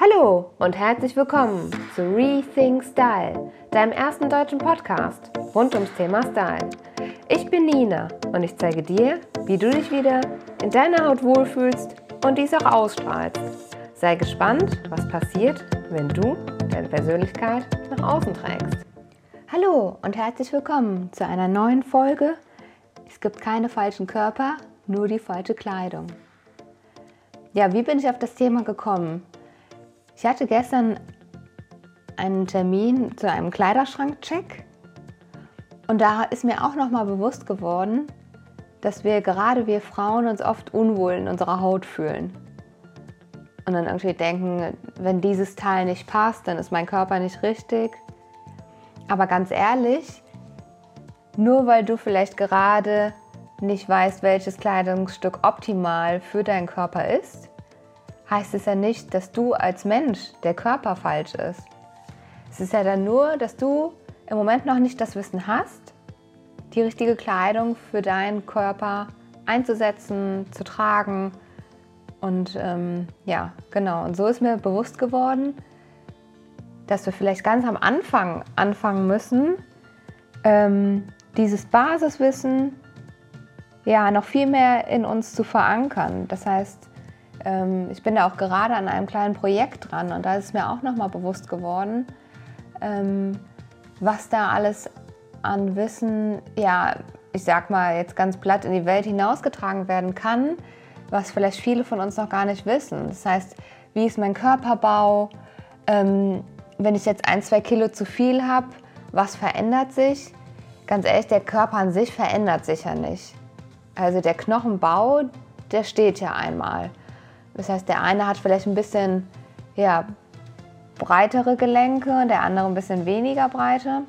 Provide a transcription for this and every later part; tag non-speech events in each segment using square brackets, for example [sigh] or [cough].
Hallo und herzlich willkommen zu Rethink Style, deinem ersten deutschen Podcast rund ums Thema Style. Ich bin Nina und ich zeige dir, wie du dich wieder in deiner Haut wohlfühlst und dies auch ausstrahlst. Sei gespannt, was passiert, wenn du deine Persönlichkeit nach außen trägst. Hallo und herzlich willkommen zu einer neuen Folge. Es gibt keine falschen Körper, nur die falsche Kleidung. Ja, wie bin ich auf das Thema gekommen? Ich hatte gestern einen Termin zu einem Kleiderschrankcheck und da ist mir auch nochmal bewusst geworden, dass wir gerade wir Frauen uns oft unwohl in unserer Haut fühlen. Und dann irgendwie denken, wenn dieses Teil nicht passt, dann ist mein Körper nicht richtig. Aber ganz ehrlich, nur weil du vielleicht gerade nicht weißt, welches Kleidungsstück optimal für deinen Körper ist, heißt es ja nicht, dass du als Mensch der Körper falsch ist. Es ist ja dann nur, dass du im Moment noch nicht das Wissen hast, die richtige Kleidung für deinen Körper einzusetzen, zu tragen. Und ähm, ja, genau. Und so ist mir bewusst geworden, dass wir vielleicht ganz am Anfang anfangen müssen, ähm, dieses Basiswissen ja noch viel mehr in uns zu verankern. Das heißt, ähm, ich bin da auch gerade an einem kleinen Projekt dran und da ist mir auch nochmal bewusst geworden, ähm, was da alles an Wissen, ja, ich sag mal jetzt ganz platt in die Welt hinausgetragen werden kann, was vielleicht viele von uns noch gar nicht wissen. Das heißt, wie ist mein Körperbau? Ähm, wenn ich jetzt ein, zwei Kilo zu viel habe, was verändert sich? Ganz ehrlich, der Körper an sich verändert sich ja nicht. Also der Knochenbau, der steht ja einmal. Das heißt, der eine hat vielleicht ein bisschen ja, breitere Gelenke, der andere ein bisschen weniger breite.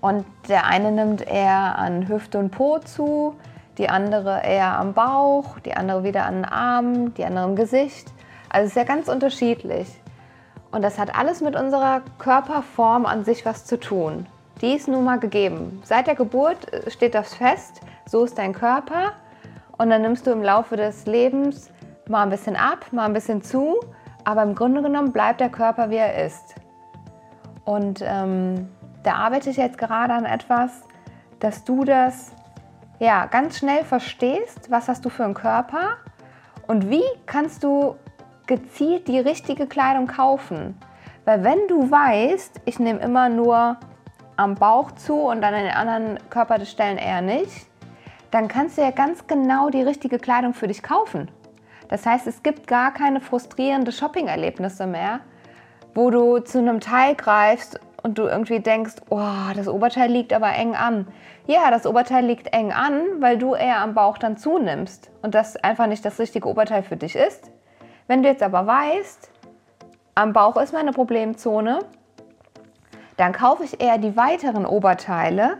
Und der eine nimmt eher an Hüfte und Po zu, die andere eher am Bauch, die andere wieder an den Armen, die andere im Gesicht. Also es ist ja ganz unterschiedlich. Und das hat alles mit unserer Körperform an sich was zu tun. Die ist nun mal gegeben. Seit der Geburt steht das fest, so ist dein Körper. Und dann nimmst du im Laufe des Lebens mal ein bisschen ab, mal ein bisschen zu, aber im Grunde genommen bleibt der Körper, wie er ist. Und ähm, da arbeite ich jetzt gerade an etwas, dass du das ja, ganz schnell verstehst, was hast du für einen Körper und wie kannst du gezielt die richtige Kleidung kaufen. Weil wenn du weißt, ich nehme immer nur am Bauch zu und an den anderen Körperstellen eher nicht, dann kannst du ja ganz genau die richtige Kleidung für dich kaufen. Das heißt, es gibt gar keine frustrierende Shopping-Erlebnisse mehr, wo du zu einem Teil greifst und du irgendwie denkst, oh, das Oberteil liegt aber eng an. Ja, das Oberteil liegt eng an, weil du eher am Bauch dann zunimmst und das einfach nicht das richtige Oberteil für dich ist. Wenn du jetzt aber weißt, am Bauch ist meine Problemzone, dann kaufe ich eher die weiteren Oberteile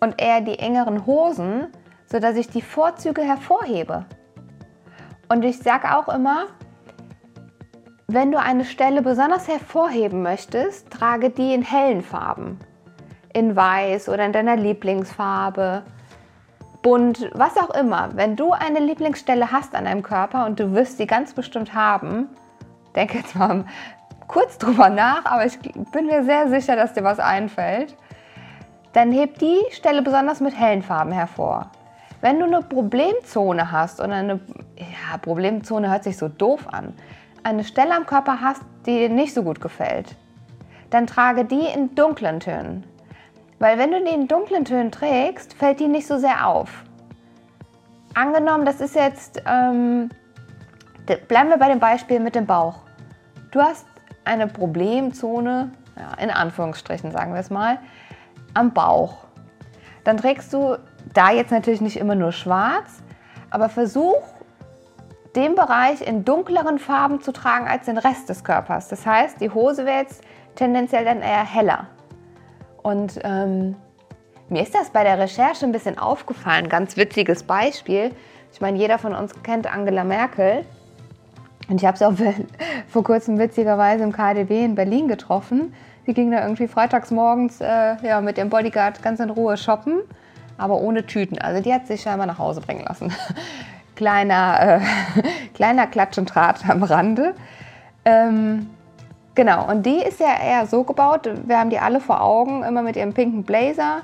und eher die engeren Hosen, sodass ich die Vorzüge hervorhebe. Und ich sage auch immer, wenn du eine Stelle besonders hervorheben möchtest, trage die in hellen Farben. In weiß oder in deiner Lieblingsfarbe, bunt, was auch immer. Wenn du eine Lieblingsstelle hast an deinem Körper und du wirst sie ganz bestimmt haben, denke jetzt mal kurz drüber nach, aber ich bin mir sehr sicher, dass dir was einfällt, dann heb die Stelle besonders mit hellen Farben hervor. Wenn du eine Problemzone hast und eine ja, Problemzone hört sich so doof an, eine Stelle am Körper hast, die dir nicht so gut gefällt, dann trage die in dunklen Tönen. Weil wenn du die in dunklen Tönen trägst, fällt die nicht so sehr auf. Angenommen, das ist jetzt, ähm, bleiben wir bei dem Beispiel mit dem Bauch. Du hast eine Problemzone, ja, in Anführungsstrichen sagen wir es mal, am Bauch. Dann trägst du da jetzt natürlich nicht immer nur schwarz, aber versuch den Bereich in dunkleren Farben zu tragen als den Rest des Körpers. Das heißt, die Hose wäre jetzt tendenziell dann eher heller. Und ähm, mir ist das bei der Recherche ein bisschen aufgefallen. Ganz witziges Beispiel. Ich meine, jeder von uns kennt Angela Merkel. Und ich habe sie auch [laughs] vor kurzem witzigerweise im KDW in Berlin getroffen. Die ging da irgendwie freitags morgens äh, ja, mit dem Bodyguard ganz in Ruhe shoppen, aber ohne Tüten. Also die hat sich scheinbar nach Hause bringen lassen. [laughs] kleiner, äh, [laughs] kleiner Klatsch und Trat am Rande. Ähm, genau, und die ist ja eher so gebaut, wir haben die alle vor Augen, immer mit ihrem pinken Blazer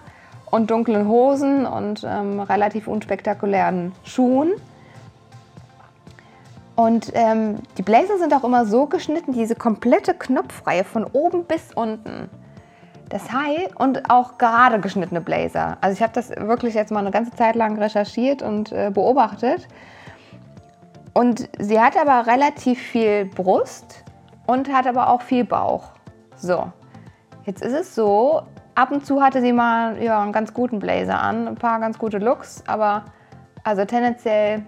und dunklen Hosen und ähm, relativ unspektakulären Schuhen. Und ähm, die Blazer sind auch immer so geschnitten, diese komplette Knopfreihe von oben bis unten. Das heißt, und auch gerade geschnittene Blazer. Also ich habe das wirklich jetzt mal eine ganze Zeit lang recherchiert und äh, beobachtet. Und sie hat aber relativ viel Brust und hat aber auch viel Bauch. So, jetzt ist es so, ab und zu hatte sie mal ja, einen ganz guten Blazer an, ein paar ganz gute Looks, aber also tendenziell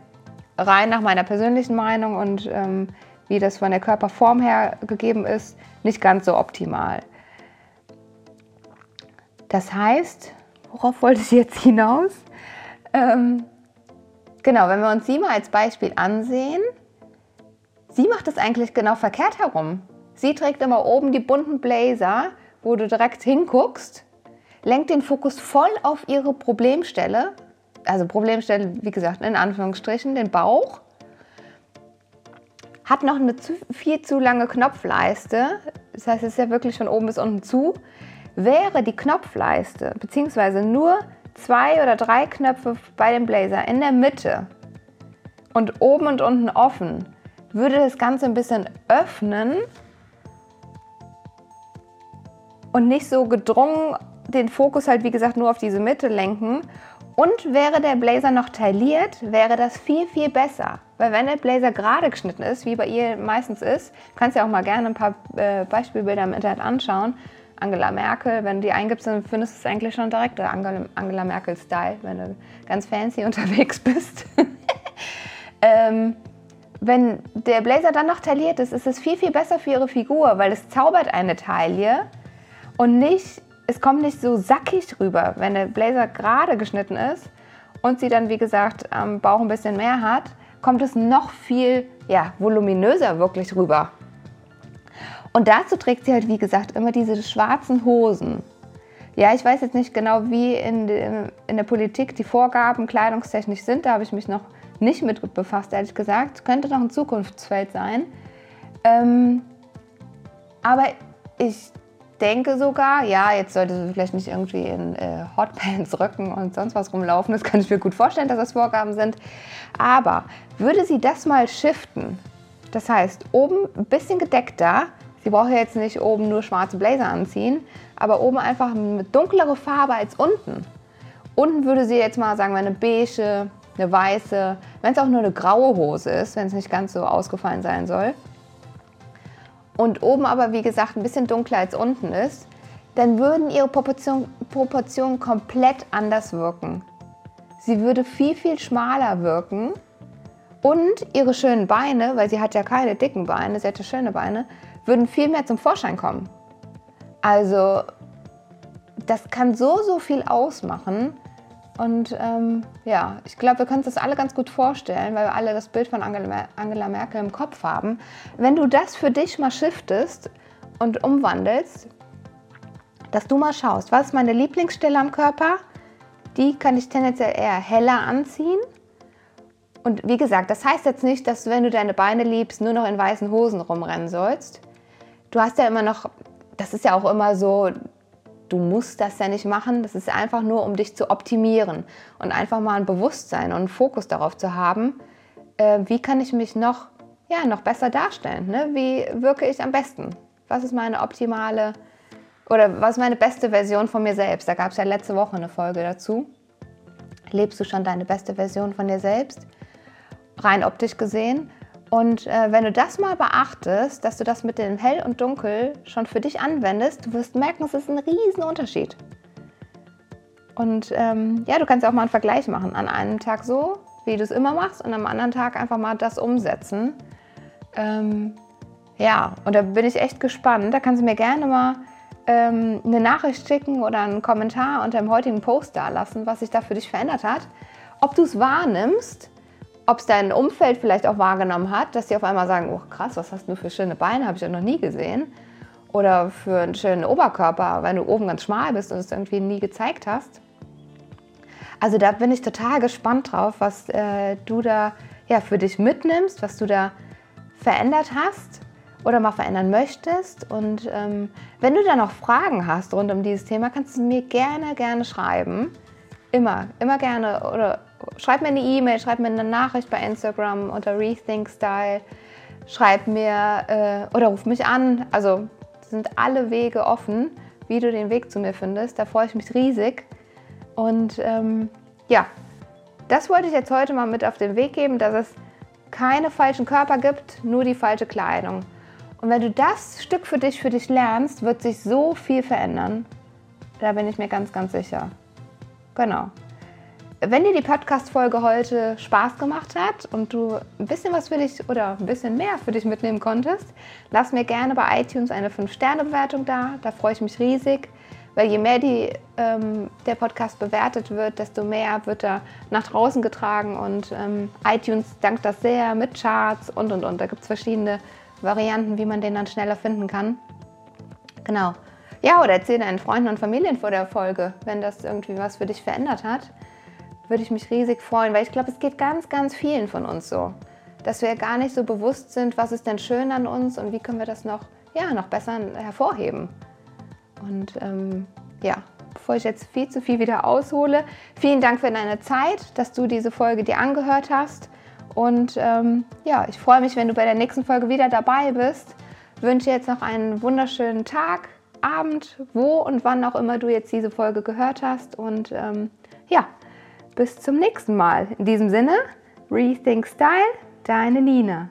rein nach meiner persönlichen Meinung und ähm, wie das von der Körperform her gegeben ist, nicht ganz so optimal. Das heißt, worauf wollte ich jetzt hinaus? Ähm, genau, wenn wir uns sie mal als Beispiel ansehen, sie macht es eigentlich genau verkehrt herum. Sie trägt immer oben die bunten Blazer, wo du direkt hinguckst, lenkt den Fokus voll auf ihre Problemstelle also Problemstelle, wie gesagt, in Anführungsstrichen, den Bauch. Hat noch eine zu, viel zu lange Knopfleiste, das heißt, es ist ja wirklich von oben bis unten zu. Wäre die Knopfleiste, beziehungsweise nur zwei oder drei Knöpfe bei dem Blazer in der Mitte und oben und unten offen, würde das Ganze ein bisschen öffnen und nicht so gedrungen den Fokus halt, wie gesagt, nur auf diese Mitte lenken und wäre der Blazer noch tailliert, wäre das viel, viel besser. Weil wenn der Blazer gerade geschnitten ist, wie bei ihr meistens ist, kannst du ja auch mal gerne ein paar äh, Beispielbilder im Internet anschauen. Angela Merkel, wenn du die eingibst, dann findest du es eigentlich schon direkt der Angela, Angela Merkel-Style, wenn du ganz fancy [laughs] unterwegs bist. [laughs] ähm, wenn der Blazer dann noch tailliert ist, ist es viel, viel besser für ihre Figur, weil es zaubert eine Taille und nicht es kommt nicht so sackig rüber, wenn der Blazer gerade geschnitten ist und sie dann, wie gesagt, am Bauch ein bisschen mehr hat, kommt es noch viel ja, voluminöser wirklich rüber. Und dazu trägt sie halt, wie gesagt, immer diese schwarzen Hosen. Ja, ich weiß jetzt nicht genau, wie in, de, in der Politik die Vorgaben kleidungstechnisch sind. Da habe ich mich noch nicht mit befasst, ehrlich gesagt. Könnte noch ein Zukunftsfeld sein. Ähm, aber ich denke sogar, ja, jetzt sollte sie vielleicht nicht irgendwie in äh, Hotpants, Röcken und sonst was rumlaufen. Das kann ich mir gut vorstellen, dass das Vorgaben sind. Aber würde sie das mal shiften, das heißt, oben ein bisschen gedeckter, sie braucht jetzt nicht oben nur schwarze Blazer anziehen, aber oben einfach mit dunklere Farbe als unten. Unten würde sie jetzt mal sagen, eine beige, eine weiße, wenn es auch nur eine graue Hose ist, wenn es nicht ganz so ausgefallen sein soll und oben aber wie gesagt ein bisschen dunkler als unten ist, dann würden ihre Proportionen Proportion komplett anders wirken. Sie würde viel, viel schmaler wirken und ihre schönen Beine, weil sie hat ja keine dicken Beine, sie ja schöne Beine, würden viel mehr zum Vorschein kommen. Also das kann so, so viel ausmachen. Und ähm, ja, ich glaube, wir können uns das alle ganz gut vorstellen, weil wir alle das Bild von Angela, Merkel im Kopf haben. Wenn du das für dich mal shiftest und umwandelst, dass du mal schaust, was ist meine Lieblingsstelle am Körper? Die kann ich tendenziell eher heller anziehen. Und wie gesagt, das heißt jetzt nicht, dass du, wenn du deine Beine liebst, nur noch in weißen Hosen rumrennen sollst. Du hast ja immer noch, das ist ja auch immer so, Du musst das ja nicht machen. Das ist einfach nur, um dich zu optimieren und einfach mal ein Bewusstsein und einen Fokus darauf zu haben, äh, wie kann ich mich noch, ja, noch besser darstellen? Ne? Wie wirke ich am besten? Was ist meine optimale oder was ist meine beste Version von mir selbst? Da gab es ja letzte Woche eine Folge dazu. Lebst du schon deine beste Version von dir selbst? Rein optisch gesehen. Und äh, wenn du das mal beachtest, dass du das mit dem Hell und Dunkel schon für dich anwendest, du wirst merken, es ist ein riesen Unterschied. Und ähm, ja, du kannst auch mal einen Vergleich machen. An einem Tag so, wie du es immer machst, und am anderen Tag einfach mal das umsetzen. Ähm, ja, und da bin ich echt gespannt. Da kannst du mir gerne mal ähm, eine Nachricht schicken oder einen Kommentar unter dem heutigen Post da lassen, was sich da für dich verändert hat. Ob du es wahrnimmst ob es dein Umfeld vielleicht auch wahrgenommen hat, dass sie auf einmal sagen, oh krass, was hast du für schöne Beine, habe ich ja noch nie gesehen. Oder für einen schönen Oberkörper, wenn du oben ganz schmal bist und es irgendwie nie gezeigt hast. Also da bin ich total gespannt drauf, was äh, du da ja, für dich mitnimmst, was du da verändert hast oder mal verändern möchtest. Und ähm, wenn du da noch Fragen hast rund um dieses Thema, kannst du mir gerne, gerne schreiben. Immer, immer gerne. Oder schreib mir eine E-Mail, schreib mir eine Nachricht bei Instagram unter Rethink Style. Schreib mir äh, oder ruf mich an. Also sind alle Wege offen, wie du den Weg zu mir findest. Da freue ich mich riesig. Und ähm, ja, das wollte ich jetzt heute mal mit auf den Weg geben, dass es keine falschen Körper gibt, nur die falsche Kleidung. Und wenn du das Stück für dich für dich lernst, wird sich so viel verändern. Da bin ich mir ganz, ganz sicher. Genau. Wenn dir die Podcast-Folge heute Spaß gemacht hat und du ein bisschen was für dich oder ein bisschen mehr für dich mitnehmen konntest, lass mir gerne bei iTunes eine 5-Sterne-Bewertung da. Da freue ich mich riesig, weil je mehr die, ähm, der Podcast bewertet wird, desto mehr wird er nach draußen getragen und ähm, iTunes dankt das sehr mit Charts und und und. Da gibt es verschiedene Varianten, wie man den dann schneller finden kann. Genau. Ja, oder erzähl deinen Freunden und Familien vor der Folge, wenn das irgendwie was für dich verändert hat. Würde ich mich riesig freuen, weil ich glaube, es geht ganz, ganz vielen von uns so, dass wir gar nicht so bewusst sind, was ist denn schön an uns und wie können wir das noch, ja, noch besser hervorheben. Und ähm, ja, bevor ich jetzt viel zu viel wieder aushole, vielen Dank für deine Zeit, dass du diese Folge dir angehört hast. Und ähm, ja, ich freue mich, wenn du bei der nächsten Folge wieder dabei bist. Wünsche jetzt noch einen wunderschönen Tag, Abend, wo und wann auch immer du jetzt diese Folge gehört hast. Und ähm, ja, bis zum nächsten Mal. In diesem Sinne, Rethink Style, deine Nina.